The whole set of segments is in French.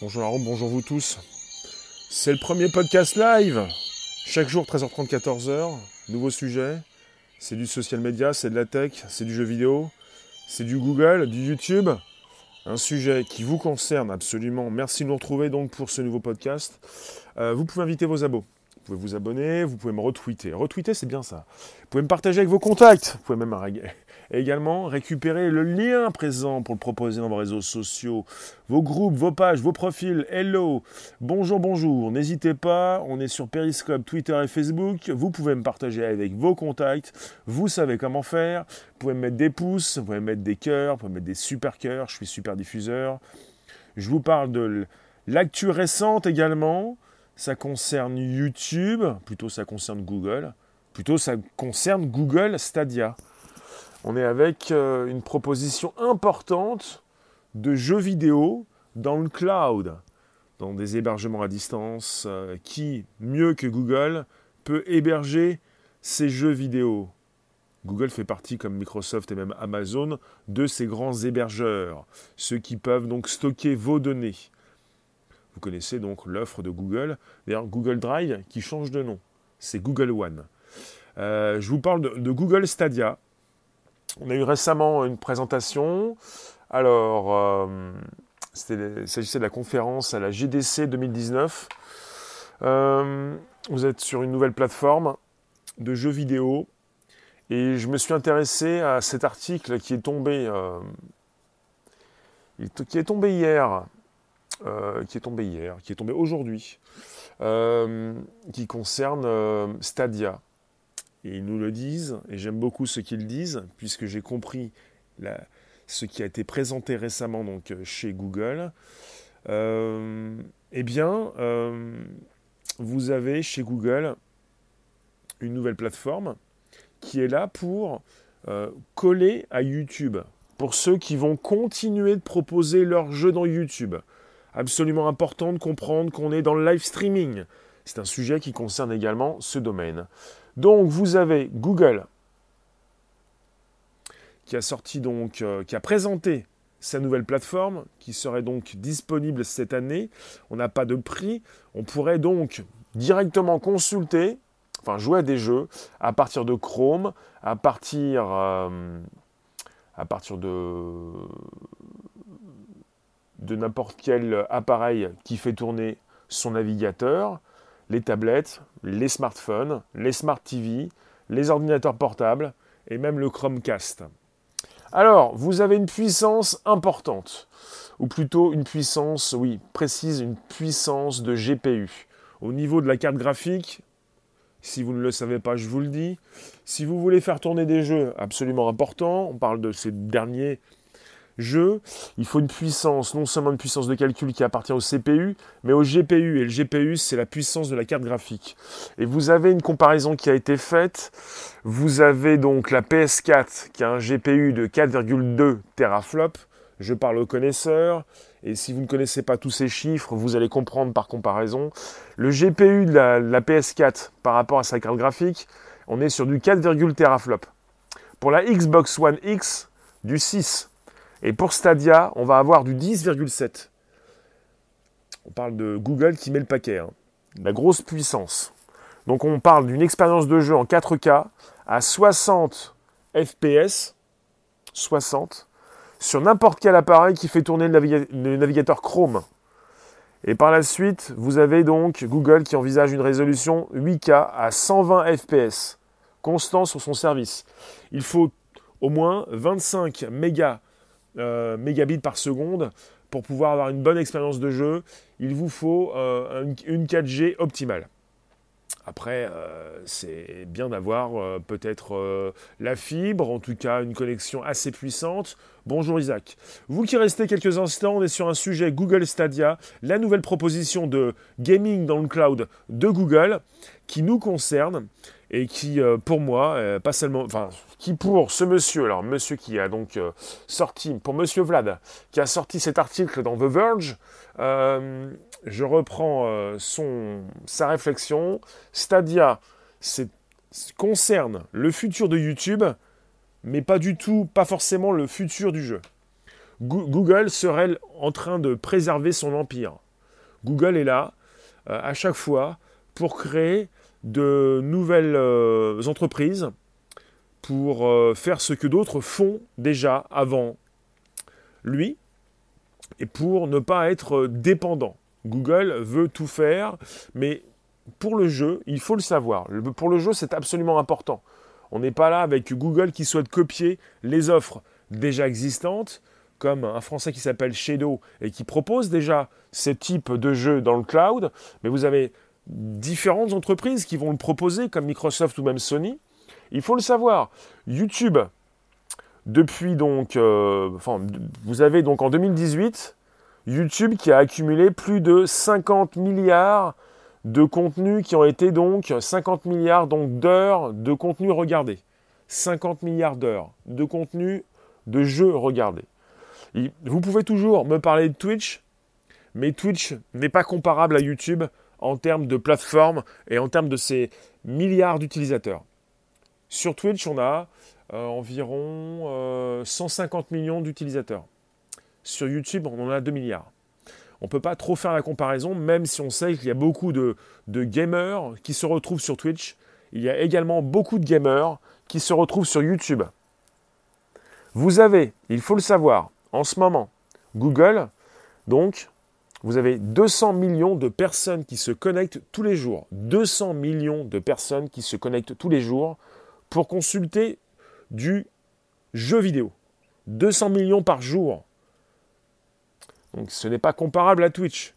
Bonjour Aaron, bonjour vous tous. C'est le premier podcast live. Chaque jour 13h30, 14h. Nouveau sujet. C'est du social media, c'est de la tech, c'est du jeu vidéo, c'est du Google, du YouTube. Un sujet qui vous concerne absolument. Merci de nous retrouver donc pour ce nouveau podcast. Euh, vous pouvez inviter vos abos. Vous pouvez vous abonner, vous pouvez me retweeter. Retweeter, c'est bien ça. Vous pouvez me partager avec vos contacts. Vous pouvez même également récupérer le lien présent pour le proposer dans vos réseaux sociaux, vos groupes, vos pages, vos profils. Hello, bonjour, bonjour. N'hésitez pas, on est sur Periscope, Twitter et Facebook. Vous pouvez me partager avec vos contacts. Vous savez comment faire. Vous pouvez me mettre des pouces, vous pouvez me mettre des cœurs, vous pouvez me mettre des super cœurs. Je suis super diffuseur. Je vous parle de l'actu récente également ça concerne YouTube, plutôt ça concerne Google, plutôt ça concerne Google Stadia. On est avec euh, une proposition importante de jeux vidéo dans le cloud, dans des hébergements à distance, euh, qui, mieux que Google, peut héberger ces jeux vidéo. Google fait partie, comme Microsoft et même Amazon, de ces grands hébergeurs, ceux qui peuvent donc stocker vos données. Vous connaissez donc l'offre de Google. D'ailleurs, Google Drive qui change de nom. C'est Google One. Euh, je vous parle de, Google Stadia. On a eu récemment une présentation. Alors, euh, il s'agissait de la conférence à la GDC 2019. Euh, vous êtes sur une nouvelle plateforme de jeux vidéo. Et je me suis intéressé à cet article qui est tombé, qui est tombé hier euh, qui est tombé hier, qui est tombé aujourd'hui, euh, qui concerne euh, Stadia. Et ils nous le disent, et j'aime beaucoup ce qu'ils disent, puisque j'ai compris ce qui a été présenté récemment donc, chez Google. eh bien, vous avez chez Google une nouvelle plateforme qui est là pour coller à YouTube, pour ceux qui vont continuer de proposer leurs jeux dans YouTube absolument important de comprendre qu'on est dans le live streaming. C'est un sujet qui concerne également ce domaine. Donc vous avez Google qui a sorti donc, euh, qui a présenté sa nouvelle plateforme qui serait donc disponible cette année. On n'a pas de prix. On pourrait donc directement consulter, enfin jouer à des jeux à partir de Chrome, à partir, euh, à partir de de n'importe quel appareil qui fait tourner son navigateur, les tablettes, les smartphones, les smart TV, les ordinateurs portables et même le Chromecast. Alors, vous avez une puissance importante, ou plutôt une puissance, oui, précise, une puissance de GPU. Au niveau de la carte graphique, si vous ne le savez pas, je vous le dis, si vous voulez faire tourner des jeux absolument importants, on parle de ces derniers jeu, il faut une puissance, non seulement une puissance de calcul qui appartient au CPU, mais au GPU. Et le GPU, c'est la puissance de la carte graphique. Et vous avez une comparaison qui a été faite. Vous avez donc la PS4 qui a un GPU de 4,2 teraflops. Je parle aux connaisseurs. Et si vous ne connaissez pas tous ces chiffres, vous allez comprendre par comparaison. Le GPU de la, la PS4 par rapport à sa carte graphique, on est sur du 4,1 teraflops. Pour la Xbox One X, du 6. Et pour Stadia, on va avoir du 10,7. On parle de Google qui met le paquet. Hein. La grosse puissance. Donc on parle d'une expérience de jeu en 4K à 60 FPS, 60, sur n'importe quel appareil qui fait tourner le, navigateur Chrome. Et par la suite, vous avez donc Google qui envisage une résolution 8K à 120 FPS, constant sur son service. Il faut au moins 25 mégas euh, mégabits par seconde pour pouvoir avoir une bonne expérience de jeu, il vous faut euh, une, 4G optimale. Après, euh, c'est bien d'avoir peut-être la fibre, en tout cas une connexion assez puissante. Bonjour Isaac. Vous qui restez quelques instants, on est sur un sujet Google Stadia, la nouvelle proposition de gaming dans le cloud de Google qui nous concerne et qui, euh, pour moi, euh, pas seulement, enfin, qui pour ce monsieur, alors monsieur qui a donc euh, sorti, pour monsieur Vlad, qui a sorti cet article dans The Verge, je reprends son, sa réflexion. Stadia concerne le futur de YouTube, mais pas du tout, pas forcément le futur du jeu. Google serait en train de préserver son empire. Google est là à chaque fois pour créer de nouvelles entreprises, pour faire ce que d'autres font déjà avant lui, et pour ne pas être dépendant. Google veut tout faire, mais pour le jeu, il faut le savoir. Pour le jeu, c'est absolument important. On n'est pas là avec Google qui souhaite copier les offres déjà existantes, comme un Français qui s'appelle Shadow et qui propose déjà ce type de jeu dans le cloud, mais vous avez différentes entreprises qui vont le proposer, comme Microsoft ou même Sony. Il faut le savoir. YouTube, depuis donc, euh, enfin, vous avez donc en 2018 YouTube qui a accumulé plus de 50 milliards de contenus qui ont été donc 50 milliards d'heures de contenus regardés. 50 milliards d'heures de contenus de jeux regardés. vous pouvez toujours me parler de Twitch, mais Twitch n'est pas comparable à YouTube en termes de plateforme et en termes de ses milliards d'utilisateurs. Sur Twitch, on a euh, environ 150 euh, millions d'utilisateurs. Sur YouTube, on en a 2 milliards. On ne peut pas trop faire la comparaison, même si on sait qu'il y a beaucoup de, gamers qui se retrouvent sur Twitch. Il y a également beaucoup de gamers qui se retrouvent sur YouTube. Vous avez, il faut le savoir, en ce moment, Google, donc, vous avez 200 millions de personnes qui se connectent tous les jours. 200 millions de personnes qui se connectent tous les jours pour consulter du jeu vidéo. 200 millions par jour. Donc ce n'est pas comparable à Twitch.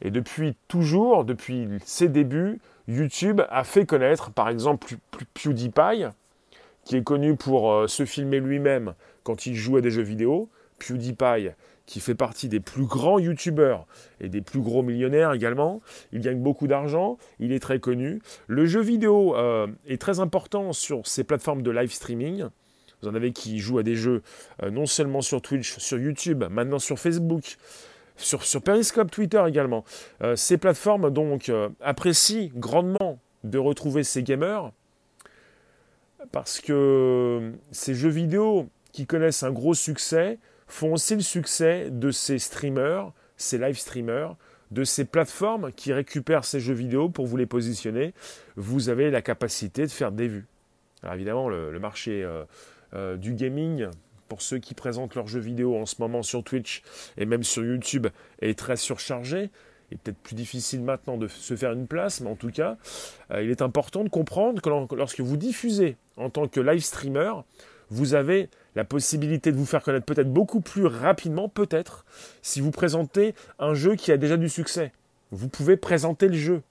Et depuis toujours, depuis ses débuts, YouTube a fait connaître, par exemple, PewDiePie, qui est connu pour euh, se filmer lui-même quand il joue à des jeux vidéo. PewDiePie, qui fait partie des plus grands YouTubeurs et des plus gros millionnaires également. Il gagne beaucoup d'argent, il est très connu. Le jeu vidéo euh, est très important sur ces plateformes de live streaming. Vous en avez qui jouent à des jeux euh, non seulement sur Twitch, sur YouTube, maintenant sur Facebook, sur, Periscope, Twitter également. Euh, ces plateformes donc apprécient grandement de retrouver ces gamers parce que ces jeux vidéo qui connaissent un gros succès font aussi le succès de ces streamers, ces live streamers, de ces plateformes qui récupèrent ces jeux vidéo pour vous les positionner. Vous avez la capacité de faire des vues. Alors évidemment, le, marché euh, du gaming, pour ceux qui présentent leurs jeux vidéo en ce moment sur Twitch et même sur YouTube, est très surchargé. Il est peut-être plus difficile maintenant de se faire une place, mais en tout cas, euh, il est important de comprendre que lorsque vous diffusez en tant que live streamer, vous avez la possibilité de vous faire connaître peut-être beaucoup plus rapidement, peut-être, si vous présentez un jeu qui a déjà du succès. Vous pouvez présenter le jeu.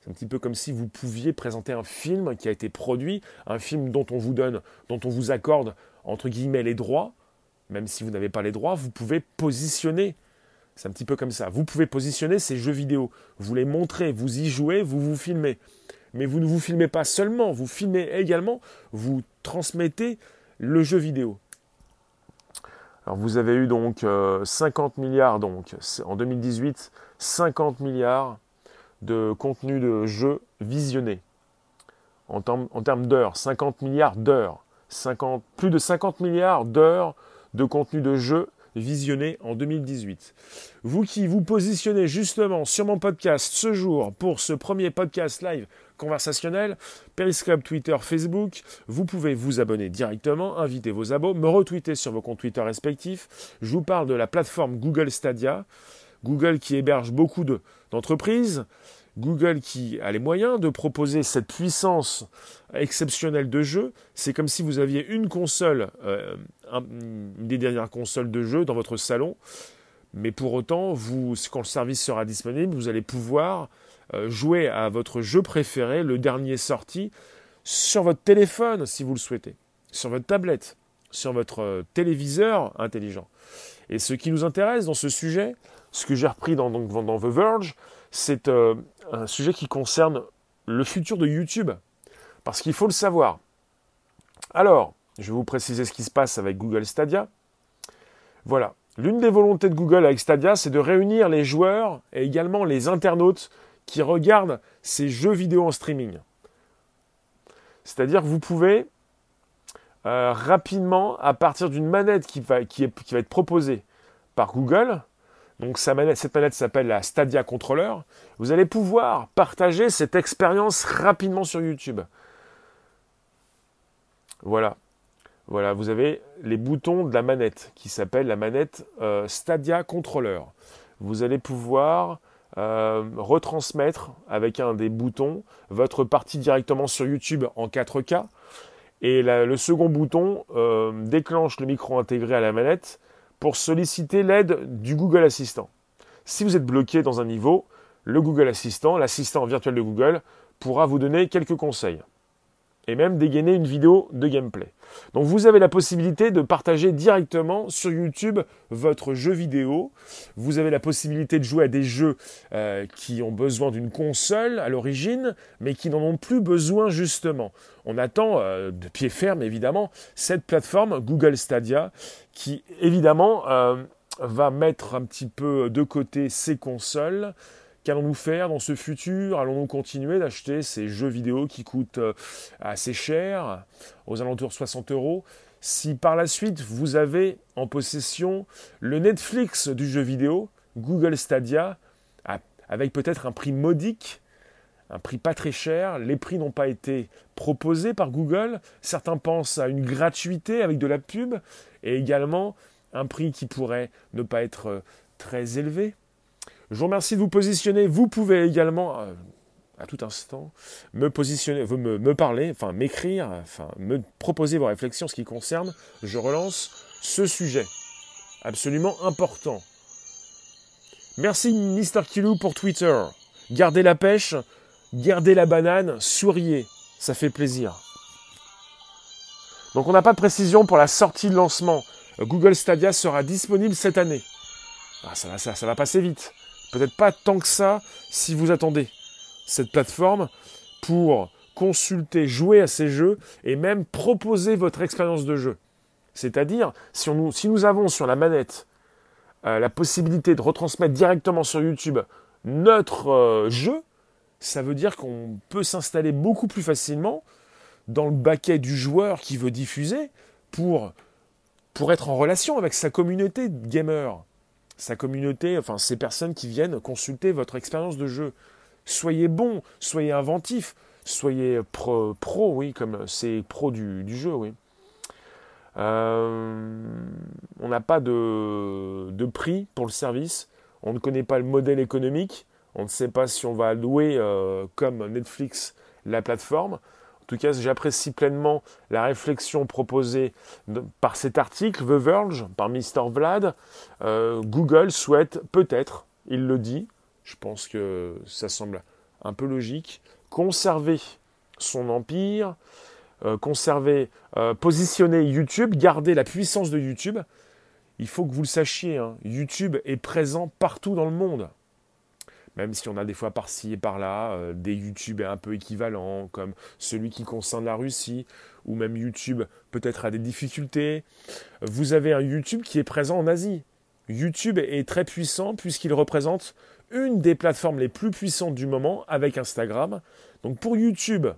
C'est un petit peu comme si vous pouviez présenter un film qui a été produit, un film dont on vous donne, dont on vous accorde, entre guillemets, les droits. Même si vous n'avez pas les droits, vous pouvez positionner. C'est un petit peu comme ça. Vous pouvez positionner ces jeux vidéo. Vous les montrez, vous y jouez, vous vous filmez. Mais vous ne vous filmez pas seulement, vous filmez également, vous transmettez le jeu vidéo. Vous avez eu donc 50 euh, milliards donc en 2018, 50 milliards de contenu de jeux visionnés. En, termes d'heures, 50 milliards d'heures. plus de 50 milliards d'heures de contenu de jeux visionnés en 2018. Vous qui vous positionnez justement sur mon podcast ce jour pour ce premier podcast live conversationnel, Periscope, Twitter, Facebook, vous pouvez vous abonner directement, inviter vos abos, me retweeter sur vos comptes Twitter respectifs. Je vous parle de la plateforme Google Stadia. Google qui héberge beaucoup d'entreprises, Google qui a les moyens de proposer cette puissance exceptionnelle de jeu. C'est comme si vous aviez une console, euh, des dernières consoles de jeu dans votre salon, mais pour autant, vous, quand le service sera disponible, vous allez pouvoir euh, jouer à votre jeu préféré, le dernier sorti, sur votre téléphone si vous le souhaitez, sur votre tablette, sur votre euh, téléviseur intelligent. Et ce qui nous intéresse dans ce sujet, ce que j'ai repris dans, dans, The Verge, c'est euh, un sujet qui concerne le futur de YouTube. Parce qu'il faut le savoir. Alors, je vais vous préciser ce qui se passe avec Google Stadia. Voilà. L'une des volontés de Google avec Stadia, c'est de réunir les joueurs et également les internautes qui regardent ces jeux vidéo en streaming. C'est-à-dire que vous pouvez euh, rapidement, à partir d'une manette qui va, qui, qui va être proposée par Google, Donc cette manette s'appelle la Stadia Controller. Vous allez pouvoir partager cette expérience rapidement sur YouTube. Voilà. Voilà, vous avez les boutons de la manette qui s'appelle la manette euh, Stadia Controller. Vous allez pouvoir euh, retransmettre avec un des boutons votre partie directement sur YouTube en 4K. Et le second bouton euh, déclenche le micro intégré à la manette pour solliciter l'aide du Google Assistant. Si vous êtes bloqué dans un niveau, le Google Assistant, l'assistant virtuel de Google, pourra vous donner quelques conseils et même dégainer une vidéo de gameplay. Donc vous avez la possibilité de partager directement sur YouTube votre jeu vidéo. Vous avez la possibilité de jouer à des jeux euh, qui ont besoin d'une console à l'origine, mais qui n'en ont plus besoin justement. On attend euh, de pied ferme évidemment cette plateforme Google Stadia qui évidemment euh, va mettre un petit peu de côté ces consoles Qu'allons-nous faire dans ce futur? Allons-nous continuer d'acheter ces jeux vidéo qui coûtent euh, assez cher, aux alentours de 60 euros? Si par la suite vous avez en possession le Netflix du jeu vidéo, Google Stadia, avec peut-être un prix modique, un prix pas très cher, les prix n'ont pas été proposés par Google, certains pensent à une gratuité avec de la pub, et également un prix qui pourrait ne pas être euh, très élevé. Je vous remercie de vous positionner. Vous pouvez également, euh, à tout instant, me positionner, me, me parler, enfin m'écrire, enfin me proposer vos réflexions en ce qui concerne. Je relance ce sujet absolument important. Merci Mister Kilou pour Twitter. Gardez la pêche, gardez la banane, souriez, ça fait plaisir. Donc on n'a pas de précision pour la sortie de lancement. Google Stadia sera disponible cette année. Ah, ça, va, ça, ça va passer vite. Peut-être pas tant que ça si vous attendez cette plateforme pour consulter, jouer à ces jeux et même proposer votre expérience de jeu. C'est-à-dire, si, nous, avons sur la manette euh, la possibilité de retransmettre directement sur YouTube notre euh, jeu, ça veut dire qu'on peut s'installer beaucoup plus facilement dans le baquet du joueur qui veut diffuser pour, pour être en relation avec sa communauté de gamers sa communauté, enfin ces personnes qui viennent consulter votre expérience de jeu. Soyez bon, soyez inventif, soyez pro, pro oui, comme c'est pro du, jeu, oui. Euh, on n'a pas de, prix pour le service, on ne connaît pas le modèle économique, on ne sait pas si on va louer euh, comme Netflix la plateforme tout cas, j'apprécie pleinement la réflexion proposée par cet article, The Verge, par Mr. Vlad. Euh, Google souhaite peut-être, il le dit, je pense que ça semble un peu logique, conserver son empire, euh, conserver, euh, positionner YouTube, garder la puissance de YouTube. Il faut que vous le sachiez, hein, YouTube est présent partout dans le monde même si on a des fois par-ci et par-là euh, des YouTube un peu équivalents, comme celui qui concerne la Russie, ou même YouTube peut-être a des difficultés. Vous avez un YouTube qui est présent en Asie. YouTube est très puissant puisqu'il représente une des plateformes les plus puissantes du moment avec Instagram. Donc pour YouTube,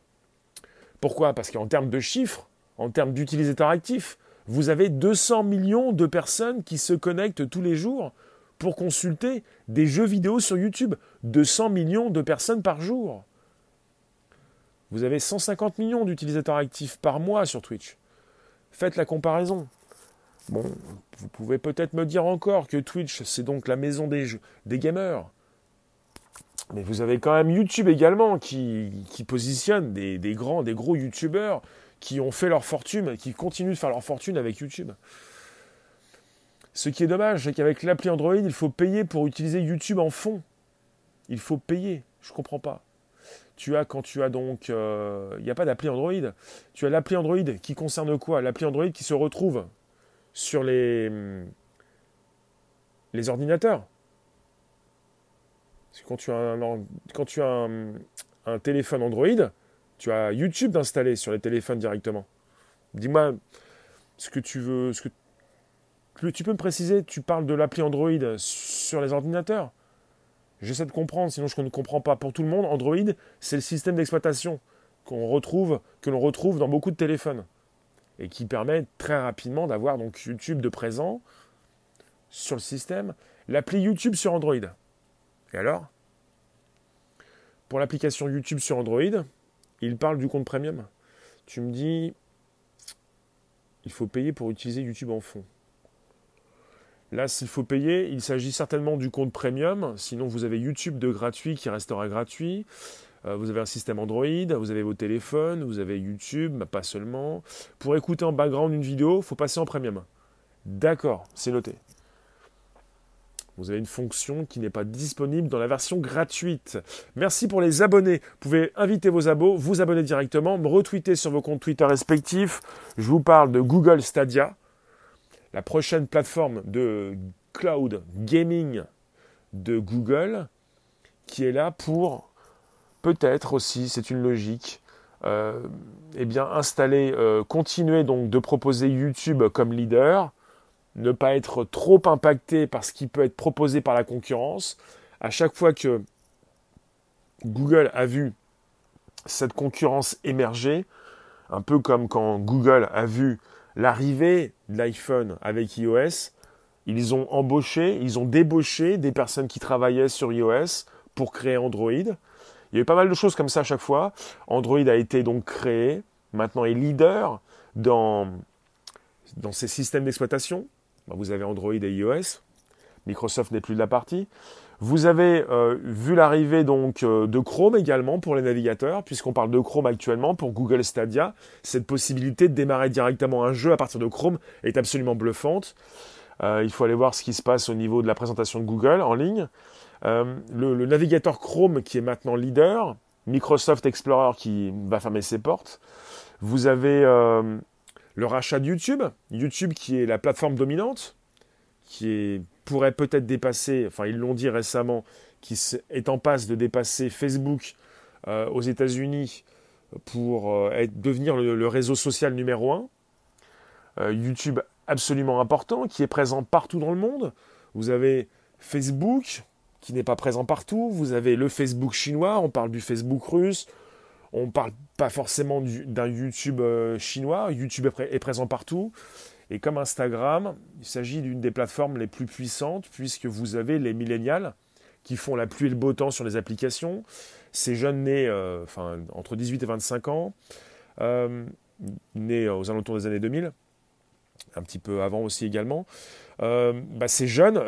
pourquoi? Parce qu'en termes de chiffres, en termes d'utilisateurs actifs, vous avez 200 millions de personnes qui se connectent tous les jours pour consulter des jeux vidéo sur YouTube. 200 millions de personnes par jour. Vous avez 150 millions d'utilisateurs actifs par mois sur Twitch. Faites la comparaison. Bon, vous pouvez peut-être me dire encore que Twitch, c'est donc la maison des, gamers. Mais vous avez quand même YouTube également qui, positionne des, des, grands, des gros YouTubeurs qui ont fait leur fortune, qui continuent de faire leur fortune avec YouTube. Ce qui est dommage, c'est qu'avec l'appli Android, il faut payer pour utiliser YouTube en fond. Il faut payer. Je comprends pas. Tu as, quand tu as donc. Euh, il n'y a pas d'appli Android. Tu as l'appli Android qui concerne quoi? L'appli Android qui se retrouve sur les, les ordinateurs. quand tu as, un, quand tu as un, téléphone Android, tu as YouTube d'installer sur les téléphones directement. Dis-moi ce que tu veux, ce que tu peux me préciser, tu parles de l'appli Android sur les ordinateurs? J'essaie de comprendre, sinon je ne comprends pas. Pour tout le monde, Android, c'est le système d'exploitation qu'on retrouve, que l'on retrouve dans beaucoup de téléphones et qui permet très rapidement d'avoir donc YouTube de présent sur le système L'appli YouTube sur Android. Et alors? Pour l'application YouTube sur Android, il parle du compte premium. Tu me dis, il faut payer pour utiliser YouTube en fond. Là, s'il faut payer, il s'agit certainement du compte premium. Sinon, vous avez YouTube de gratuit qui restera gratuit. Euh, vous avez un système Android, vous avez vos téléphones, vous avez YouTube, mais pas seulement. Pour écouter en background une vidéo, il faut passer en premium. D'accord, c'est noté. Vous avez une fonction qui n'est pas disponible dans la version gratuite. Merci pour les abonnés. Vous pouvez inviter vos abos, vous abonner directement, me retweeter sur vos comptes Twitter respectifs. Je vous parle de Google Stadia, la prochaine plateforme de cloud gaming de Google, qui est là pour peut-être aussi, c'est une logique, euh, eh bien installer, euh, continuer donc de proposer YouTube comme leader ne pas être trop impacté par ce qui peut être proposé par la concurrence. À chaque fois que Google a vu cette concurrence émerger, un peu comme quand Google a vu l'arrivée de l'iPhone avec iOS, ils ont embauché, ils ont débauché des personnes qui travaillaient sur iOS pour créer Android. Il y a eu pas mal de choses comme ça à chaque fois. Android a été donc créé, maintenant est leader dans, dans ces systèmes d'exploitation. Bah, vous avez Android et iOS. Microsoft n'est plus de la partie. Vous avez euh, vu l'arrivée donc euh, de Chrome également pour les navigateurs, puisqu'on parle de Chrome actuellement pour Google Stadia. Cette possibilité de démarrer directement un jeu à partir de Chrome est absolument bluffante. Euh, il faut aller voir ce qui se passe au niveau de la présentation de Google en ligne. le, navigateur Chrome qui est maintenant leader, Microsoft Explorer qui va fermer ses portes. Vous avez le rachat de YouTube, YouTube qui est la plateforme dominante, qui pourrait peut-être dépasser, enfin ils l'ont dit récemment, qui est en passe de dépasser Facebook euh, aux États-Unis pour euh, devenir le, réseau social numéro un. Euh, YouTube absolument important, qui est présent partout dans le monde. Vous avez Facebook, qui n'est pas présent partout. Vous avez le Facebook chinois, on parle du Facebook russe, on ne parle pas forcément d'un YouTube chinois. YouTube est, présent partout. Et comme Instagram, il s'agit d'une des plateformes les plus puissantes puisque vous avez les millénials qui font la pluie et le beau temps sur les applications. Ces jeunes nés euh, entre 18 et 25 ans, euh, nés aux alentours des années 2000, un petit peu avant aussi également, bah, ces jeunes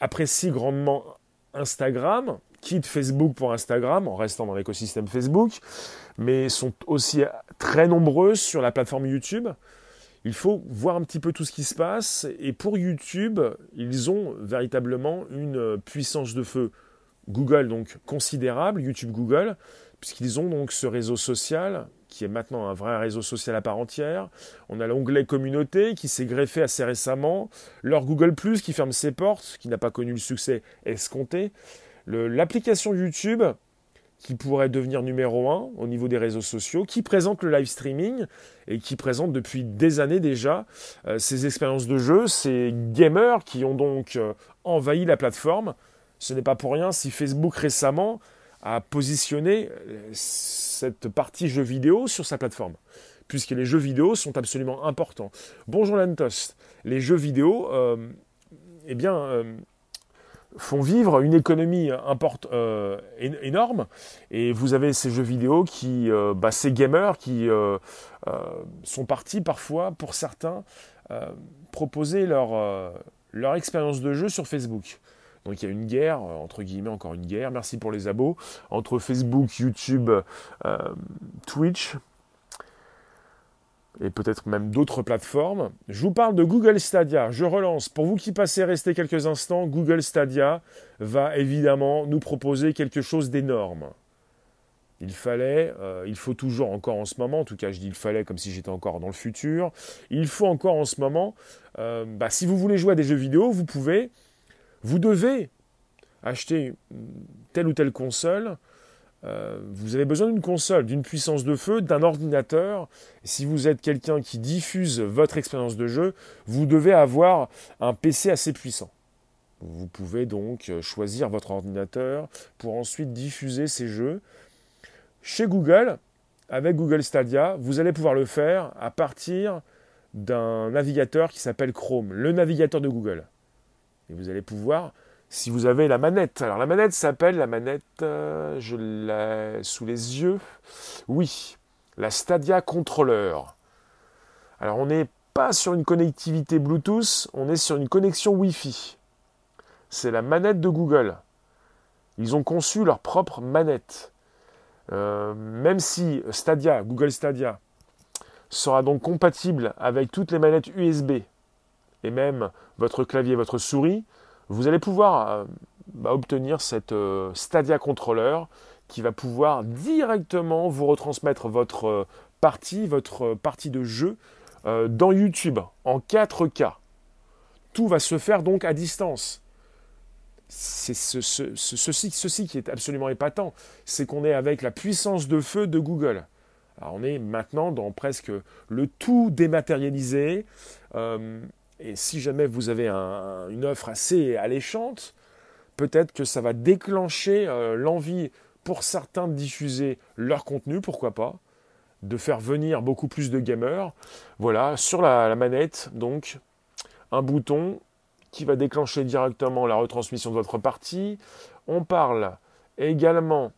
apprécient grandement Instagram, quittent Facebook pour Instagram en restant dans l'écosystème Facebook, mais sont aussi très nombreux sur la plateforme YouTube. Il faut voir un petit peu tout ce qui se passe. Et pour YouTube, ils ont véritablement une puissance de feu Google, donc considérable, YouTube Google, puisqu'ils ont donc ce réseau social qui est maintenant un vrai réseau social à part entière. On a l'onglet communauté qui s'est greffé assez récemment, leur Google Plus qui ferme ses portes, qui n'a pas connu le succès escompté. L'application YouTube qui pourrait devenir numéro un au niveau des réseaux sociaux, qui présente le live streaming et qui présente depuis des années déjà euh, ces expériences de jeu, ces gamers qui ont donc euh, envahi la plateforme. Ce n'est pas pour rien si Facebook récemment a positionné euh, cette partie jeux vidéo sur sa plateforme, puisque les jeux vidéo sont absolument importants. Bonjour Lantos, les jeux vidéo, eh bien, font vivre une économie euh, énorme. Et vous avez ces jeux vidéo qui, euh, bah, ces gamers qui euh, sont partis parfois, pour certains, proposer leur, leur expérience de jeu sur Facebook. Donc il y a une guerre, entre guillemets encore une guerre, merci pour les abos, entre Facebook, YouTube, Twitch, et peut-être même d'autres plateformes. Je vous parle de Google Stadia. Je relance. Pour vous qui passez rester quelques instants, Google Stadia va évidemment nous proposer quelque chose d'énorme. Il fallait, euh, il faut toujours encore en ce moment, en tout cas je dis il fallait comme si j'étais encore dans le futur, il faut encore en ce moment, euh, bah, si vous voulez jouer à des jeux vidéo, vous pouvez, vous devez acheter telle ou telle console euh, vous avez besoin d'une console, d'une puissance de feu, d'un ordinateur. Si vous êtes quelqu'un qui diffuse votre expérience de jeu, vous devez avoir un PC assez puissant. Vous pouvez donc euh, choisir votre ordinateur pour ensuite diffuser ces jeux. Chez Google, avec Google Stadia, vous allez pouvoir le faire à partir d'un navigateur qui s'appelle Chrome, le navigateur de Google. Et vous allez pouvoir, si vous avez la manette, alors la manette s'appelle la manette, euh, je l'ai sous les yeux, oui, la Stadia Controller. Alors on n'est pas sur une connectivité Bluetooth, on est sur une connexion Wi-Fi. C'est la manette de Google. Ils ont conçu leur propre manette. Euh, même si Stadia, Google Stadia, sera donc compatible avec toutes les manettes USB et même votre clavier, votre souris, vous allez pouvoir euh, bah, obtenir cette euh, Stadia Controller qui va pouvoir directement vous retransmettre votre partie, votre partie de jeu dans YouTube en 4K. Tout va se faire donc à distance c'est ceci, qui est absolument épatant, c'est qu'on est avec la puissance de feu de Google. On est maintenant dans presque le tout dématérialisé. Euh, et si jamais vous avez une offre assez alléchante, peut-être que ça va déclencher euh, l'envie pour certains de diffuser leur contenu, pourquoi pas, de faire venir beaucoup plus de gamers. Voilà, sur la manette, donc, un bouton qui va déclencher directement la retransmission de votre partie. On parle également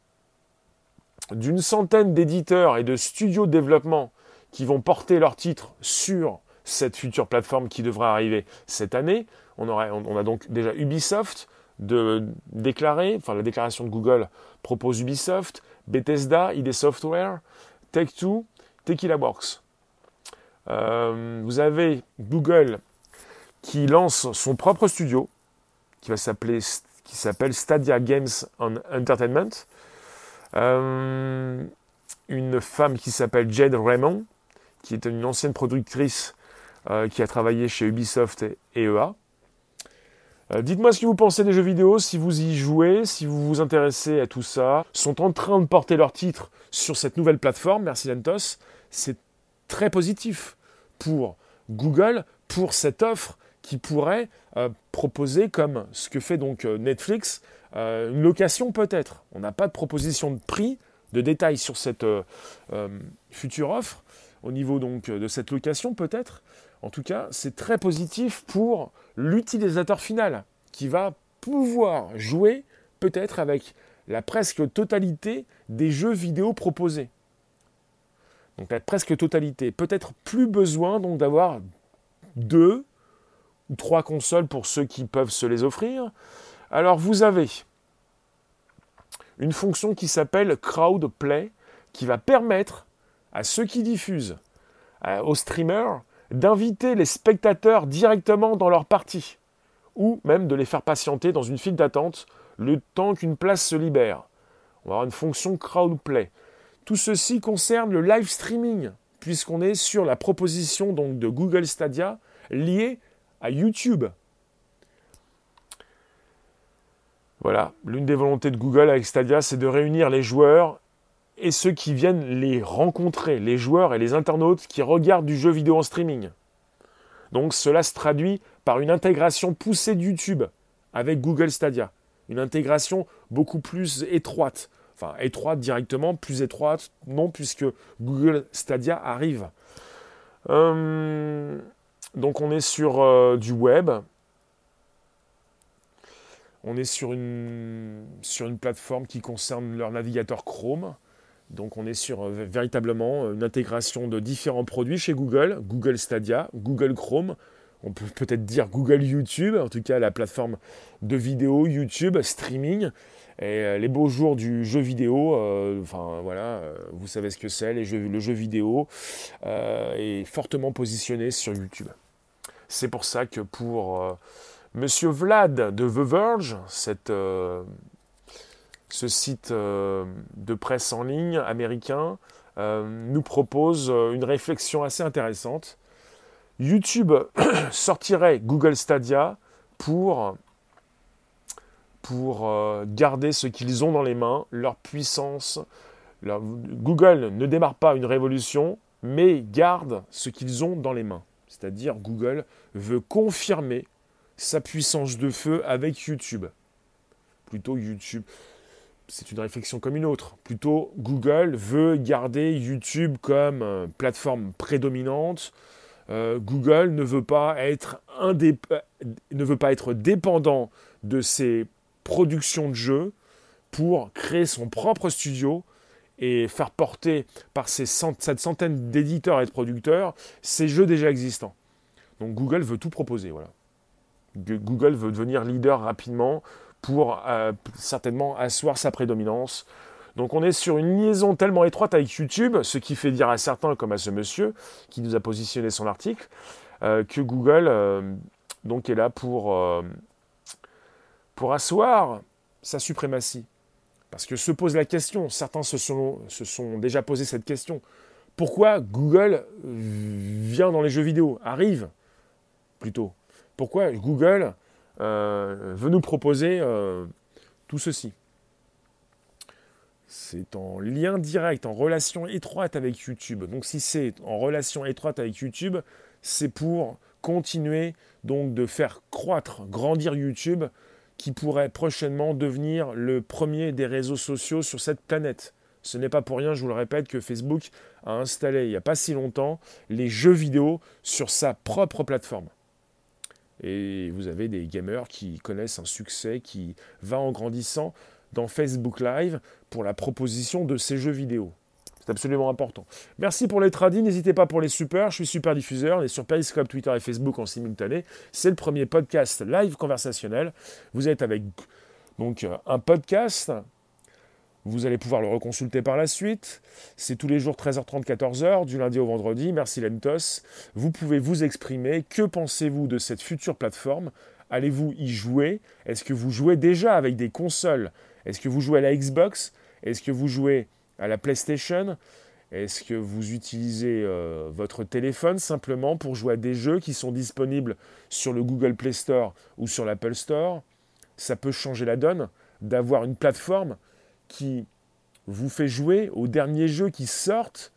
d'une centaine d'éditeurs et de studios de développement qui vont porter leurs titres sur cette future plateforme qui devra arriver cette année. On, on a donc déjà Ubisoft de déclarer, enfin la déclaration de Google propose Ubisoft, Bethesda, ID Software, Tech2, Tequila Works. Euh, vous avez Google qui lance son propre studio, qui va s'appeler qui s'appelle Stadia Games and Entertainment. Euh, une femme qui s'appelle Jade Raymond, qui est une ancienne productrice euh, qui a travaillé chez Ubisoft et EA. Euh, dites-moi ce que vous pensez des jeux vidéo, si vous y jouez, si vous vous intéressez à tout ça. Sont en train de porter leur titre sur cette nouvelle plateforme, merci Lentos. C'est très positif pour Google, pour cette offre qui pourrait euh, proposer, comme ce que fait donc Netflix, une location peut-être. On n'a pas de proposition de prix, de détails sur cette future offre, au niveau donc de cette location peut-être. En tout cas, c'est très positif pour l'utilisateur final, qui va pouvoir jouer peut-être avec la presque totalité des jeux vidéo proposés. Donc la presque totalité. Peut-être plus besoin donc d'avoir deux, trois consoles pour ceux qui peuvent se les offrir. Alors vous avez une fonction qui s'appelle Crowd Play qui va permettre à ceux qui diffusent, aux streamers, d'inviter les spectateurs directement dans leur partie ou même de les faire patienter dans une file d'attente le temps qu'une place se libère. On va avoir une fonction Crowd Play. Tout ceci concerne le live streaming, puisqu'on est sur la proposition donc de Google Stadia liée à YouTube. Voilà, l'une des volontés de Google avec Stadia, c'est de réunir les joueurs et ceux qui viennent les rencontrer, les joueurs et les internautes qui regardent du jeu vidéo en streaming. Donc cela se traduit par une intégration poussée de YouTube avec Google Stadia. Une intégration beaucoup plus étroite. Enfin, étroite directement, plus étroite, non, puisque Google Stadia arrive. Euh, donc on est sur euh, du web. On est sur une, sur une plateforme qui concerne leur navigateur Chrome. Donc on est sur euh, véritablement une intégration de différents produits chez Google, Google Stadia, Google Chrome, on peut peut-être dire Google YouTube, en tout cas la plateforme de vidéo YouTube, streaming. Et euh, les beaux jours du jeu vidéo, enfin voilà, vous savez ce que c'est, le jeu vidéo est fortement positionné sur YouTube. C'est pour ça que pour euh, Monsieur Vlad de The Verge, euh, ce site euh, de presse en ligne américain, nous propose une réflexion assez intéressante. YouTube sortirait Google Stadia pour, pour garder ce qu'ils ont dans les mains, leur puissance. Google ne démarre pas une révolution, mais garde ce qu'ils ont dans les mains c'est-à-dire Google veut confirmer sa puissance de feu avec YouTube. Plutôt YouTube, c'est une réflexion comme une autre. Plutôt Google veut garder YouTube comme euh, plateforme prédominante, Google ne veut, pas être ne veut pas être dépendant de ses productions de jeux pour créer son propre studio et faire porter par cette centaine d'éditeurs et de producteurs ces jeux déjà existants. Donc Google veut tout proposer, voilà. Google veut devenir leader rapidement pour euh, certainement asseoir sa prédominance. Donc on est sur une liaison tellement étroite avec YouTube, ce qui fait dire à certains, comme à ce monsieur qui nous a positionné son article, euh, que Google euh, donc est là pour, asseoir sa suprématie. Parce que se pose la question, certains se sont, se sont déjà posé cette question. Pourquoi Google vient dans les jeux vidéo? Arrive, plutôt. Pourquoi Google veut nous proposer euh, tout ceci C'est en lien direct, en relation étroite avec YouTube. Donc si c'est en relation étroite avec YouTube, c'est pour continuer donc de faire croître, grandir YouTube qui pourrait prochainement devenir le premier des réseaux sociaux sur cette planète. Ce n'est pas pour rien, je vous le répète, que Facebook a installé il n'y a pas si longtemps les jeux vidéo sur sa propre plateforme. Et vous avez des gamers qui connaissent un succès qui va en grandissant dans Facebook Live pour la proposition de ces jeux vidéo. C'est absolument important. Merci pour les tradis. N'hésitez pas pour les super. Je suis super diffuseur. On est sur Periscope, Twitter et Facebook en simultané. C'est le premier podcast live conversationnel. Vous êtes avec donc euh, un podcast. Vous allez pouvoir le reconsulter par la suite. C'est tous les jours 13h30, 14h, du lundi au vendredi. Merci Lentos. Vous pouvez vous exprimer. Que pensez-vous de cette future plateforme? Allez-vous y jouer? Est-ce que vous jouez déjà avec des consoles? Est-ce que vous jouez à la Xbox? Est-ce que vous jouez à la PlayStation? Est-ce que vous utilisez euh, votre téléphone simplement pour jouer à des jeux qui sont disponibles sur le Google Play Store ou sur l'Apple Store? Ça peut changer la donne d'avoir une plateforme qui vous fait jouer aux derniers jeux qui sortent,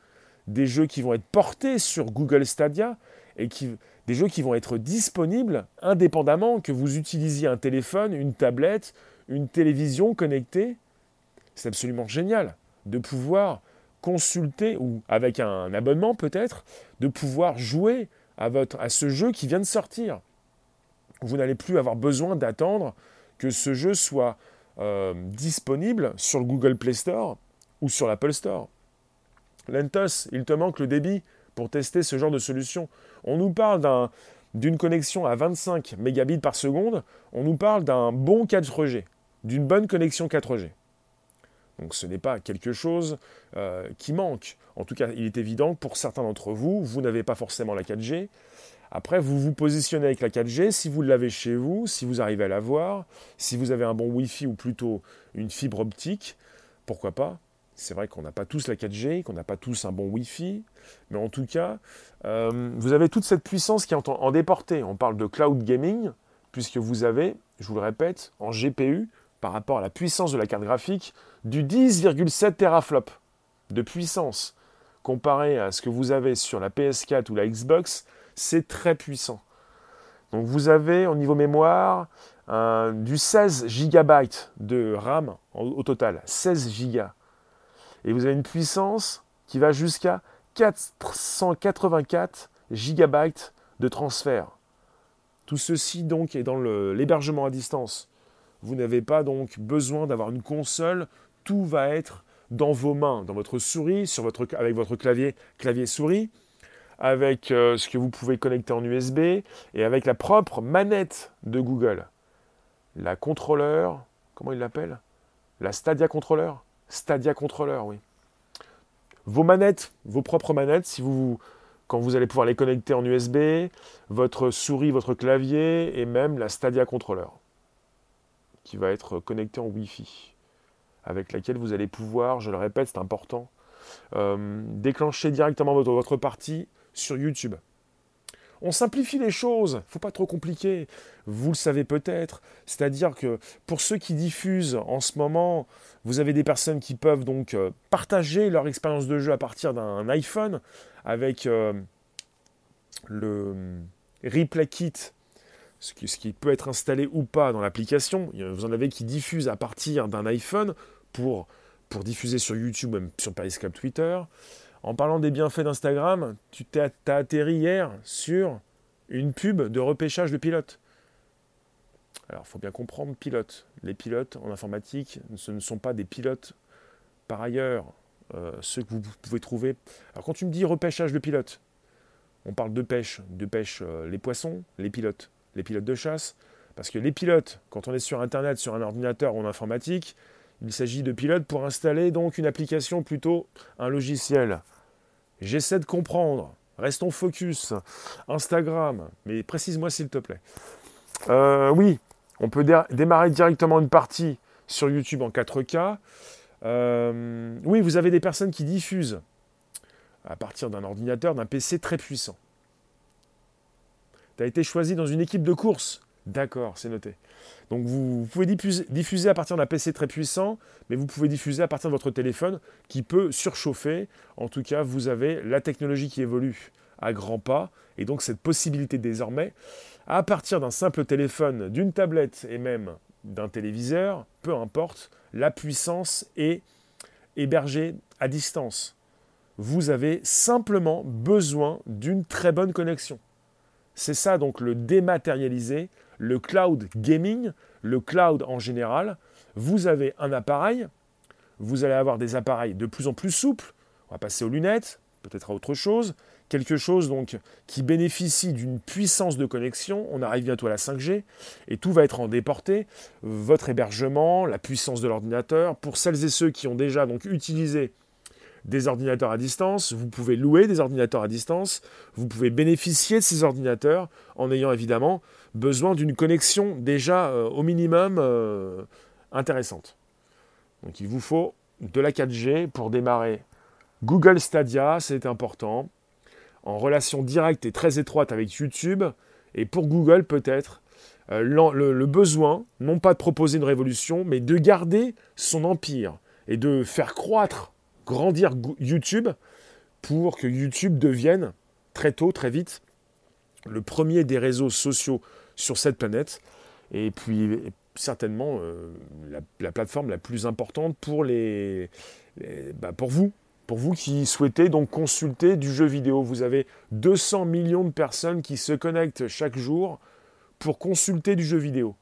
des jeux qui vont être portés sur Google Stadia et qui, des jeux qui vont être disponibles indépendamment que vous utilisiez un téléphone, une tablette, une télévision connectée. C'est absolument génial de pouvoir consulter, ou avec un abonnement peut-être, de pouvoir jouer à, votre, à ce jeu qui vient de sortir. Vous n'allez plus avoir besoin d'attendre que ce jeu soit euh, disponible sur le Google Play Store ou sur l'Apple Store. Lentos, il te manque le débit pour tester ce genre de solution. On nous parle d'une connexion à 25 mégabits par seconde, on nous parle d'un bon 4G, d'une bonne connexion 4G. Donc ce n'est pas quelque chose euh, qui manque. En tout cas, il est évident que pour certains d'entre vous, vous n'avez pas forcément la 4G. Après, vous vous positionnez avec la 4G, si vous l'avez chez vous, si vous arrivez à l'avoir, si vous avez un bon Wi-Fi ou plutôt une fibre optique, pourquoi pas? C'est vrai qu'on n'a pas tous la 4G, qu'on n'a pas tous un bon Wi-Fi, mais en tout cas, euh, vous avez toute cette puissance qui est en, en déportée. On parle de cloud gaming, puisque vous avez, je vous le répète, en GPU, par rapport à la puissance de la carte graphique, du 10,7 teraflops de puissance. Comparé à ce que vous avez sur la PS4 ou la Xbox, c'est très puissant. Donc vous avez au niveau mémoire du 16 GB de RAM au, total, 16 Go. Et vous avez une puissance qui va jusqu'à 484 GB de transfert. Tout ceci donc est dans l'hébergement à distance. Vous n'avez pas donc besoin d'avoir une console, tout va être dans vos mains, dans votre souris, avec votre clavier, clavier souris, avec euh, ce que vous pouvez connecter en USB et avec la propre manette de Google. La contrôleur, comment il l'appelle? La Stadia Controller Stadia Controller, oui. Vos manettes, vos propres manettes, si vous, quand vous allez pouvoir les connecter en USB, votre souris, votre clavier et même la Stadia Controller qui va être connecté en Wi-Fi, avec laquelle vous allez pouvoir, je le répète, c'est important, euh, déclencher directement votre, votre partie sur YouTube. On simplifie les choses, faut pas trop compliquer. Vous le savez peut-être, c'est-à-dire que pour ceux qui diffusent en ce moment, vous avez des personnes qui peuvent donc euh, partager leur expérience de jeu à partir d'un iPhone avec euh, le Replay Kit ce qui, peut être installé ou pas dans l'application. Vous en avez qui diffusent à partir d'un iPhone pour, pour diffuser sur YouTube, même sur Periscope Twitter. En parlant des bienfaits d'Instagram, tu t'as atterri hier sur une pub de repêchage de pilotes. Alors, il faut bien comprendre, pilote. Les pilotes en informatique, ce ne sont pas des pilotes par ailleurs, euh, ceux que vous pouvez trouver. Alors, quand tu me dis repêchage de pilotes, on parle de pêche, de pêche euh, les poissons, les pilotes, les pilotes de chasse. Parce que les pilotes, quand on est sur Internet, sur un ordinateur ou en informatique, il s'agit de pilotes pour installer donc une application, plutôt un logiciel. J'essaie de comprendre. Restons focus. Instagram, mais précise-moi s'il te plaît. Euh, oui, on peut démarrer directement une partie sur YouTube en 4K. Euh, oui, vous avez des personnes qui diffusent à partir d'un ordinateur, d'un PC très puissant. Tu as été choisi dans une équipe de course. D'accord, c'est noté. Donc vous, pouvez diffuser, à partir d'un PC très puissant, mais vous pouvez diffuser à partir de votre téléphone qui peut surchauffer. En tout cas, vous avez la technologie qui évolue à grands pas, et donc cette possibilité désormais, à partir d'un simple téléphone, d'une tablette et même d'un téléviseur, peu importe, la puissance est hébergée à distance. Vous avez simplement besoin d'une très bonne connexion. C'est ça donc le dématérialisé, le cloud gaming, le cloud en général. Vous avez un appareil, vous allez avoir des appareils de plus en plus souples, on va passer aux lunettes, peut-être à autre chose, quelque chose donc qui bénéficie d'une puissance de connexion, on arrive bientôt à la 5G, et tout va être en déporté, votre hébergement, la puissance de l'ordinateur, pour celles et ceux qui ont déjà utilisé des ordinateurs à distance, vous pouvez louer des ordinateurs à distance, vous pouvez bénéficier de ces ordinateurs en ayant évidemment besoin d'une connexion déjà euh, au minimum euh, intéressante. Donc il vous faut de la 4G pour démarrer. Google Stadia, c'est important, en relation directe et très étroite avec YouTube, et pour Google peut-être euh, le, besoin, non pas de proposer une révolution, mais de garder son empire et de faire croître grandir YouTube pour que YouTube devienne très tôt, très vite, le premier des réseaux sociaux sur cette planète. Et puis certainement euh, la, plateforme la plus importante pour, les, bah, pour vous, pour vous qui souhaitez donc consulter du jeu vidéo. Vous avez 200 millions de personnes qui se connectent chaque jour pour consulter du jeu vidéo.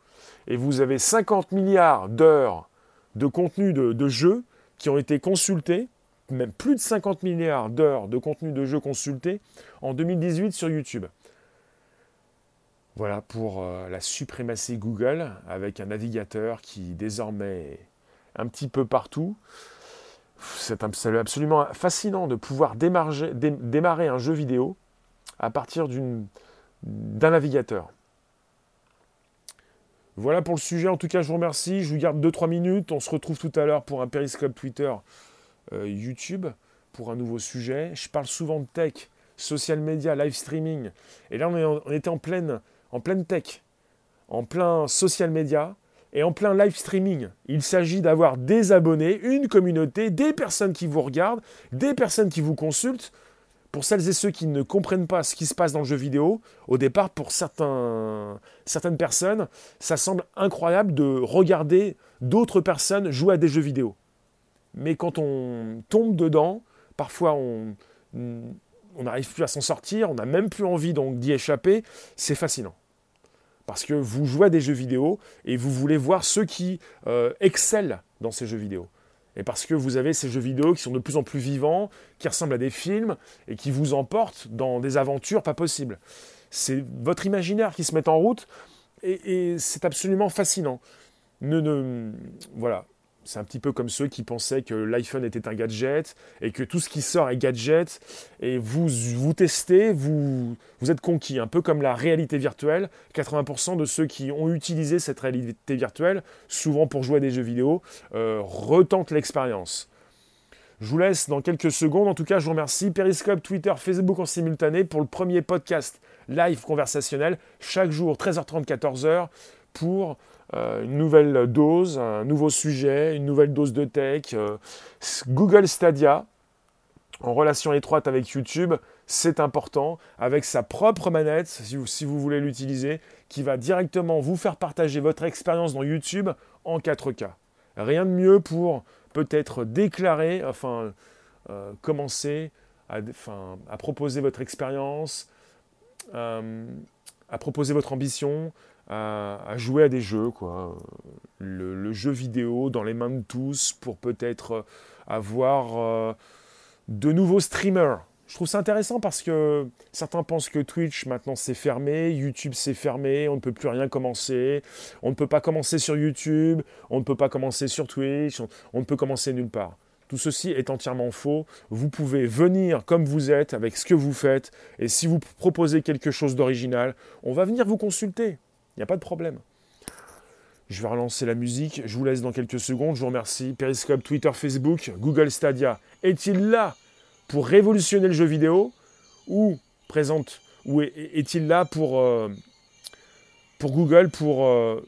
Et vous avez 50 milliards d'heures de contenu de, de jeux qui ont été consultés même plus de 50 milliards d'heures de contenu de jeux consultés en 2018 sur YouTube. Voilà pour euh, la suprématie Google avec un navigateur qui désormais est un petit peu partout. C'est absolument fascinant de pouvoir démarrer un jeu vidéo à partir d'un navigateur. Voilà pour le sujet. En tout cas, je vous remercie. Je vous garde 2-3 minutes. On se retrouve tout à l'heure pour un périscope Twitter euh, YouTube pour un nouveau sujet. Je parle souvent de tech, social media, live streaming. Et là, on, était en pleine, en pleine tech, en plein social media et en plein live streaming. Il s'agit d'avoir des abonnés, une communauté, des personnes qui vous regardent, des personnes qui vous consultent. Pour celles et ceux qui ne comprennent pas ce qui se passe dans le jeu vidéo, au départ, pour certaines personnes, ça semble incroyable de regarder d'autres personnes jouer à des jeux vidéo mais quand on tombe dedans, parfois on n'arrive plus à s'en sortir, on n'a même plus envie d'y échapper, c'est fascinant. Parce que vous jouez à des jeux vidéo et vous voulez voir ceux qui euh, excellent dans ces jeux vidéo. Et parce que vous avez ces jeux vidéo qui sont de plus en plus vivants, qui ressemblent à des films et qui vous emportent dans des aventures pas possibles. C'est votre imaginaire qui se met en route et, c'est absolument fascinant. Ne, voilà, c'est un petit peu comme ceux qui pensaient que l'iPhone était un gadget et que tout ce qui sort est gadget. Et vous, vous testez, vous, vous êtes conquis. Un peu comme la réalité virtuelle. 80% de ceux qui ont utilisé cette réalité virtuelle, souvent pour jouer à des jeux vidéo, euh, retentent l'expérience. Je vous laisse dans quelques secondes. En tout cas, je vous remercie. Periscope, Twitter, Facebook en simultané pour le premier podcast live conversationnel chaque jour, 13h30, 14h, pour une nouvelle dose, un nouveau sujet, une nouvelle dose de tech. Euh, Google Stadia, en relation étroite avec YouTube, c'est important, avec sa propre manette, si vous, si vous voulez l'utiliser, qui va directement vous faire partager votre expérience dans YouTube en 4K. Rien de mieux pour peut-être déclarer, enfin euh, commencer à, à proposer votre expérience, euh, à proposer votre ambition, à, jouer à des jeux, quoi. Le, jeu vidéo dans les mains de tous pour peut-être avoir euh, de nouveaux streamers. Je trouve ça intéressant parce que certains pensent que Twitch maintenant c'est fermé, YouTube c'est fermé, on ne peut plus rien commencer, on ne peut pas commencer sur YouTube, on ne peut pas commencer sur Twitch, on ne peut commencer nulle part. Tout ceci est entièrement faux. Vous pouvez venir comme vous êtes, avec ce que vous faites, et si vous proposez quelque chose d'original, on va venir vous consulter. Il n'y a pas de problème. Je vais relancer la musique. Je vous laisse dans quelques secondes. Je vous remercie. Periscope, Twitter, Facebook, Google Stadia. Est-il là pour révolutionner le jeu vidéo ou présente ou est-il là pour, euh, Google pour euh,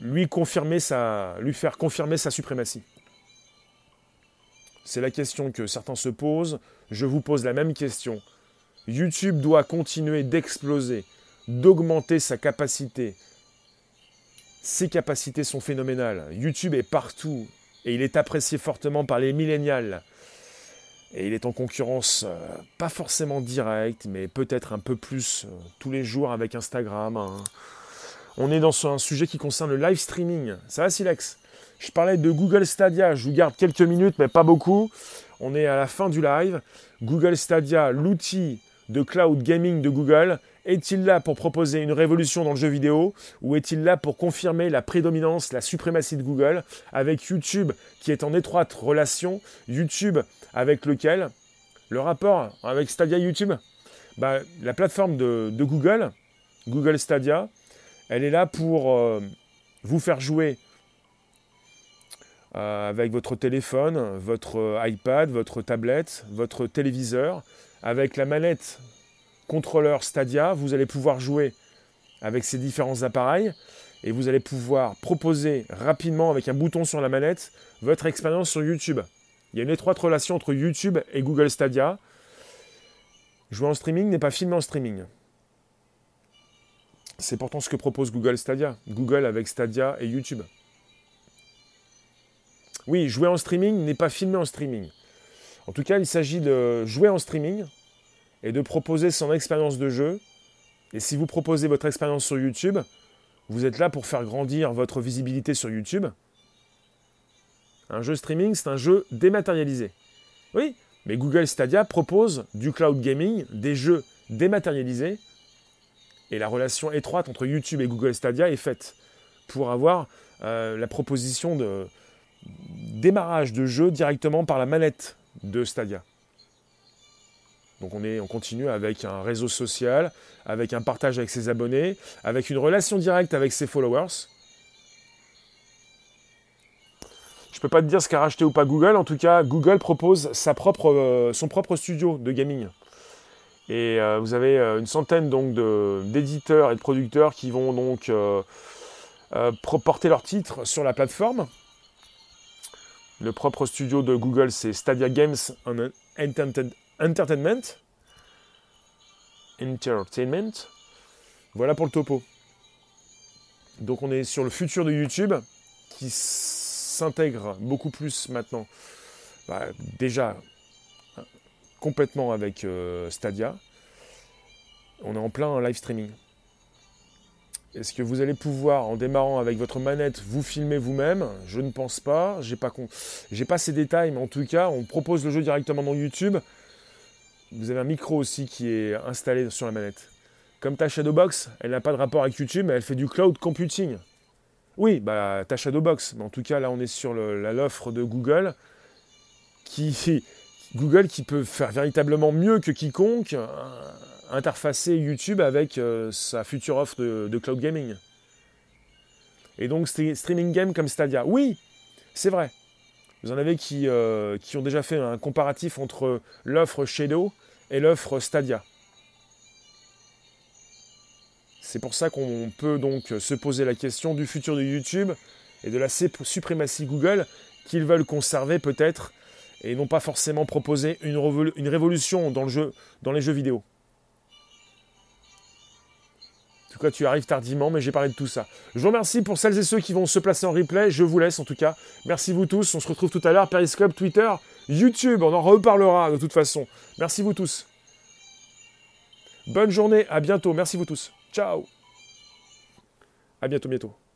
lui confirmer sa, lui faire confirmer sa suprématie? C'est la question que certains se posent. Je vous pose la même question. YouTube doit continuer d'exploser d'augmenter sa capacité. Ses capacités sont phénoménales. YouTube est partout et il est apprécié fortement par les millénials. Et il est en concurrence, euh, pas forcément directe, mais peut-être un peu plus euh, tous les jours avec Instagram. Hein. On est dans un sujet qui concerne le live streaming. Ça va, Silex? Je parlais de Google Stadia. Je vous garde quelques minutes, mais pas beaucoup. On est à la fin du live. Google Stadia, l'outil de cloud gaming de Google, est-il là pour proposer une révolution dans le jeu vidéo ou est-il là pour confirmer la prédominance, la suprématie de Google avec YouTube qui est en étroite relation, YouTube avec lequel? Le rapport avec Stadia YouTube, bah, la plateforme de, Google, Google Stadia, elle est là pour euh, vous faire jouer euh, avec votre téléphone, votre euh, iPad, votre tablette, votre téléviseur, avec la manette contrôleur Stadia, vous allez pouvoir jouer avec ces différents appareils et vous allez pouvoir proposer rapidement avec un bouton sur la manette votre expérience sur YouTube. Il y a une étroite relation entre YouTube et Google Stadia. Jouer en streaming n'est pas filmer en streaming. C'est pourtant ce que propose Google Stadia. Google avec Stadia et YouTube. Oui, jouer en streaming n'est pas filmer en streaming. En tout cas, il s'agit de jouer en streaming et de proposer son expérience de jeu. Et si vous proposez votre expérience sur YouTube, vous êtes là pour faire grandir votre visibilité sur YouTube. Un jeu streaming, c'est un jeu dématérialisé. Oui, mais Google Stadia propose du cloud gaming, des jeux dématérialisés. Et la relation étroite entre YouTube et Google Stadia est faite pour avoir euh, la proposition de démarrage de jeu directement par la manette de Stadia. Donc on, est, on continue avec un réseau social, avec un partage avec ses abonnés, avec une relation directe avec ses followers. Je ne peux pas te dire ce qu'a racheté ou pas Google. En tout cas, Google propose euh, son propre studio de gaming. Et euh, vous avez euh, une centaine d'éditeurs et de producteurs qui vont donc porter leurs titres sur la plateforme. Le propre studio de Google, c'est Stadia Games Entertainment. Entertainment. Voilà pour le topo. Donc on est sur le futur de YouTube qui s'intègre beaucoup plus maintenant. Bah, déjà complètement avec euh, Stadia. On est en plein live streaming. Est-ce que vous allez pouvoir, en démarrant avec votre manette, vous filmer vous-même? Je ne pense pas. J'ai pas, j'ai pas ces détails, mais en tout cas, on propose le jeu directement dans YouTube. Vous avez un micro aussi qui est installé sur la manette. Comme ta Shadowbox, elle n'a pas de rapport avec YouTube, mais elle fait du cloud computing. Oui, bah ta Shadowbox, mais en tout cas là on est sur l'offre de Google qui Google qui peut faire véritablement mieux que quiconque interfacer YouTube avec euh, sa future offre de, cloud gaming. Et donc streaming game comme Stadia. Oui, c'est vrai. Vous en avez qui, euh, qui ont déjà fait un comparatif entre l'offre Shadow et l'offre Stadia. C'est pour ça qu'on peut donc se poser la question du futur de YouTube et de la suprématie Google qu'ils veulent conserver peut-être et non pas forcément proposer une, révolution dans les jeux vidéo. En tout cas, tu arrives tardivement, mais j'ai parlé de tout ça. Je vous remercie pour celles et ceux qui vont se placer en replay. Je vous laisse en tout cas. Merci vous tous. On se retrouve tout à l'heure. Periscope, Twitter, YouTube. On en reparlera de toute façon. Merci vous tous. Bonne journée. À bientôt. Merci vous tous. Ciao. À bientôt, bientôt.